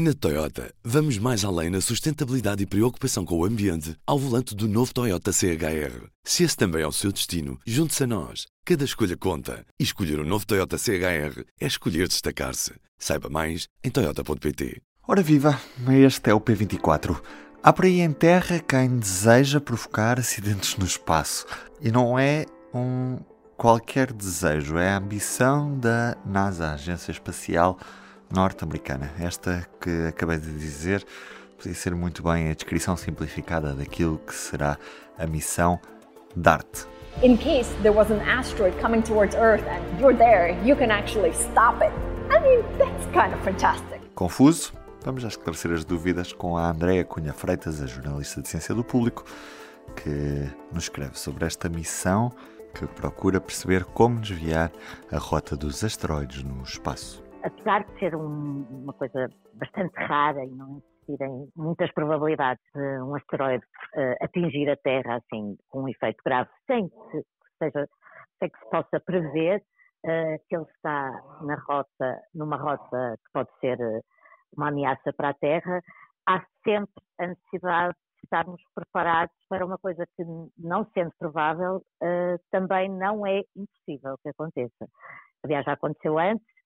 Na Toyota, vamos mais além na sustentabilidade e preocupação com o ambiente ao volante do novo Toyota CHR. Se esse também é o seu destino, junte-se a nós. Cada escolha conta. E escolher o um novo Toyota CHR é escolher destacar-se. Saiba mais em Toyota.pt. Ora viva, este é o P24. Há por aí em terra quem deseja provocar acidentes no espaço. E não é um qualquer desejo, é a ambição da NASA, a Agência Espacial norte-americana. Esta que acabei de dizer podia ser muito bem a descrição simplificada daquilo que será a missão DART. In case there was an asteroid coming towards Earth and you're there, you can actually stop it. I mean, that's kind of fantastic. Confuso? Vamos já esclarecer as dúvidas com a Andrea Cunha Freitas, a jornalista de Ciência do Público, que nos escreve sobre esta missão que procura perceber como desviar a rota dos asteroides no espaço apesar de ser um, uma coisa bastante rara e não existirem muitas probabilidades de um asteroide uh, atingir a Terra assim com um efeito grave, sem que, seja, sem que se possa prever uh, que ele está na rota, numa rota que pode ser uh, uma ameaça para a Terra, há sempre a necessidade de estarmos preparados para uma coisa que, não sendo provável, também não é impossível que aconteça. Aliás, já aconteceu antes, eh,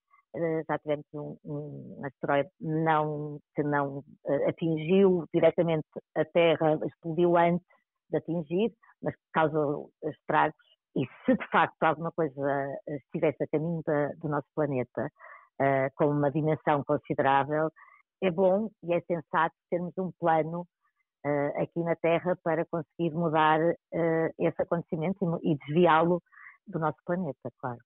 já tivemos um, um asteroide não, que não uh, atingiu diretamente a Terra, explodiu antes de atingir, mas causou estragos. E se de facto alguma coisa estivesse a caminho da, do nosso planeta uh, com uma dimensão considerável, é bom e é sensato termos um plano uh, aqui na Terra para conseguir mudar esse acontecimento e, e desviá-lo do nosso planeta, claro.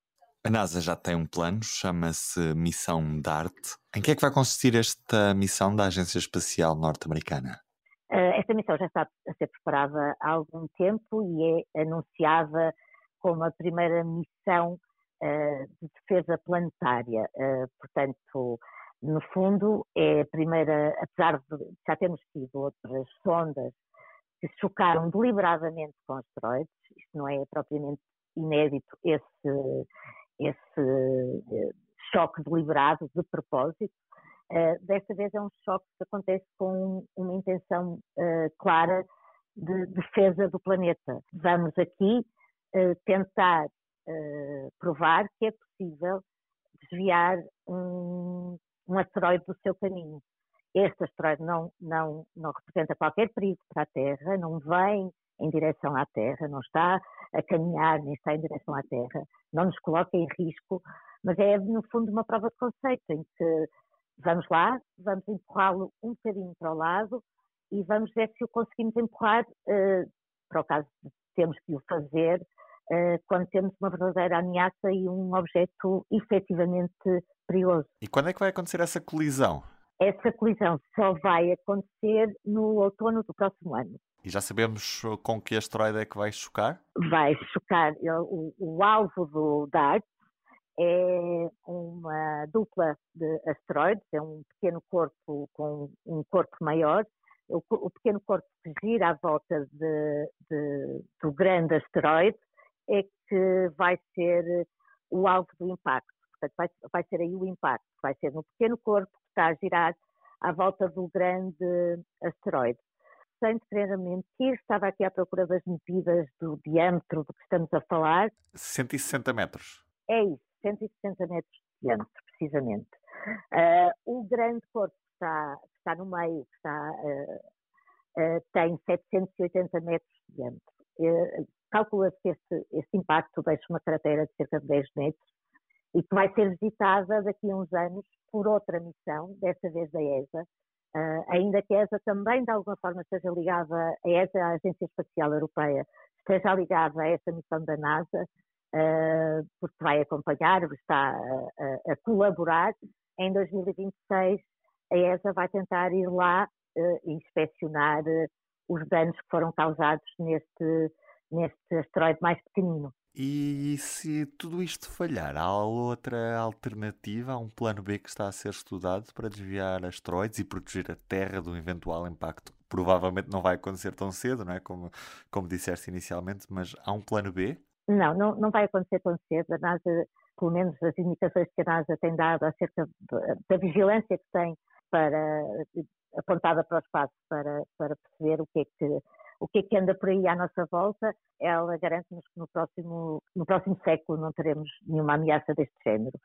A NASA já tem um plano, chama-se Missão DART. Em que é que vai consistir esta missão da Agência Espacial Norte-Americana? Uh, esta missão já está a ser preparada há algum tempo e é anunciada como a primeira missão uh, de defesa planetária. Uh, portanto, no fundo, é a primeira, apesar de já termos tido outras sondas que chocaram deliberadamente com asteroides, isto não é propriamente inédito, esse, esse eh, choque deliberado, de propósito. Uh, desta vez é um choque que acontece com uma intenção uh, clara de defesa do planeta. Vamos aqui tentar provar que é possível desviar um, um, asteroide do seu caminho. Este asteroide não, não, não representa qualquer perigo para a Terra, não vem em direção à Terra, não está a caminhar nem está em direção à Terra, não nos coloca em risco, mas é no fundo uma prova de conceito em que vamos lá, vamos empurrá-lo um bocadinho para o lado e vamos ver se o conseguimos empurrar uh, para o caso de termos que o fazer uh, quando temos uma verdadeira ameaça e um objeto efetivamente perigoso. E quando é que vai acontecer essa colisão? Essa colisão só vai acontecer no outono do próximo ano. E já sabemos com que asteroide é que vai chocar? Vai chocar. O, o alvo do DART é uma dupla de asteroides, é um pequeno corpo com um corpo maior. O, o pequeno corpo que gira à volta de, de, do grande asteroide é que vai ser o alvo do impacto. Portanto, vai, vai ser aí o impacto. Vai ser no pequeno corpo que está a girar à volta do grande asteroide sem querer mentir, estava aqui à procura das medidas do diâmetro do que estamos a falar. 160 metros. É isso, 160 metros de diâmetro, precisamente. Uh, o grande corpo que está, que está no meio, que está, uh, uh, tem 780 metros de diâmetro. Calcula-se que este, este impacto deixa uma cratera de cerca de 10 metros e que vai ser visitada daqui a uns anos por outra missão, desta vez da ESA, Uh, ainda que a ESA também, de alguma forma, esteja ligada, a ESA, a Agência Espacial Europeia, esteja ligada a essa missão da NASA, uh, porque vai acompanhar, está a, a, colaborar. Em 2026, a ESA vai tentar ir lá uh, inspecionar os danos que foram causados neste, neste asteroide mais pequenino. E se tudo isto falhar, há outra alternativa? Há um plano B que está a ser estudado para desviar asteroides e proteger a Terra do eventual impacto? Provavelmente não vai acontecer tão cedo, não é? Como, como disseste inicialmente, mas há um plano B? Não, não, não vai acontecer tão cedo. A NASA, pelo menos as indicações que a NASA tem dado acerca da vigilância que tem para, apontada para o espaço para, para perceber o que é que o que é que anda por aí à nossa volta, ela garante-nos que no próximo, no próximo século não teremos nenhuma ameaça deste género.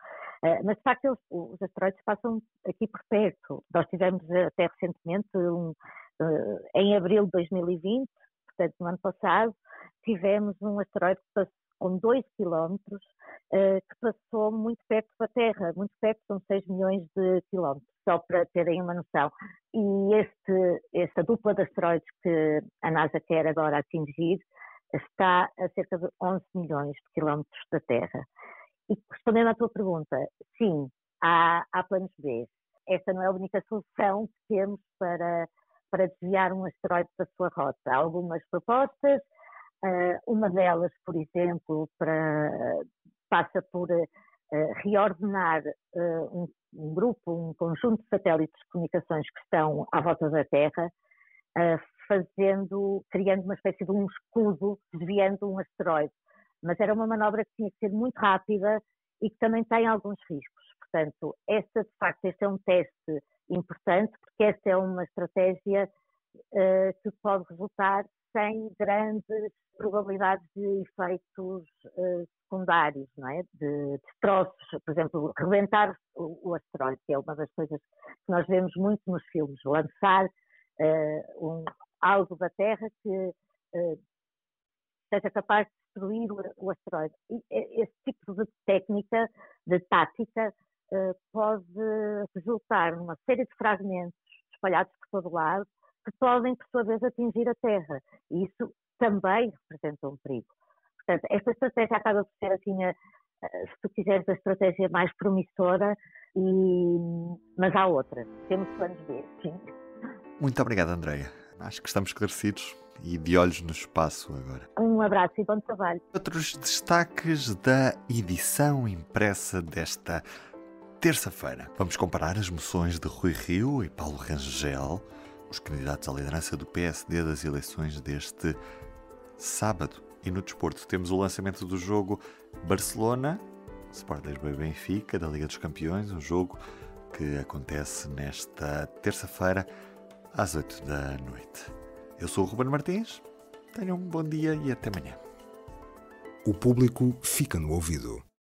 Uh, mas, de facto, eles, os asteroides passam aqui por perto. Nós tivemos até recentemente, um, uh, em abril de 2020, portanto, no ano passado, tivemos um asteroide que passou com 2 quilómetros, uh, que passou muito perto da Terra, muito perto, são 6 milhões de quilómetros, só para terem uma noção. E este, esta dupla de asteroides que a NASA quer agora atingir está a cerca de 11 milhões de quilómetros da Terra. E respondendo à tua pergunta, sim, há, há planos B. Esta não é a única solução que temos para, para desviar um asteroide da sua rota. Há algumas propostas, Uh, uma delas, por exemplo, para, passa por uh, reordenar uh, um, um, grupo, um conjunto de satélites de comunicações que estão à volta da Terra, fazendo, criando uma espécie de um escudo, desviando um asteroide. Mas era uma manobra que tinha que ser muito rápida e que também tem alguns riscos. Portanto, esta, de facto, este é um teste importante, porque esta é uma estratégia que pode resultar sem grandes probabilidades de efeitos uh, secundários, não é? De destroços, por exemplo, rebentar o, o, asteroide, que é uma das coisas que nós vemos muito nos filmes, lançar uh, um, algo da Terra que uh, seja capaz de destruir o, o asteroide. E esse tipo de técnica, de tática, pode resultar numa série de fragmentos espalhados por todo lado, que podem, por sua vez, atingir a Terra. E isso também representa um perigo. Portanto, esta estratégia acaba por ser, assim, a, se tu quiseres, a estratégia mais promissora, e... mas há outras. Temos planos B, sim. Muito obrigado, Andreia. Acho que estamos esclarecidos e de olhos no espaço agora. Um abraço e bom trabalho. Outros destaques da edição impressa desta terça-feira. Vamos comparar as moções de Rui Rio e Paulo Rangel os candidatos à liderança do PSD das eleições deste sábado. E no desporto temos o lançamento do jogo Barcelona, Sport Lisboa e Benfica, da Liga dos Campeões, um jogo que acontece nesta terça-feira às 8 da noite. Eu sou o Ruben Martins, tenham um bom dia e até amanhã. O público fica no ouvido.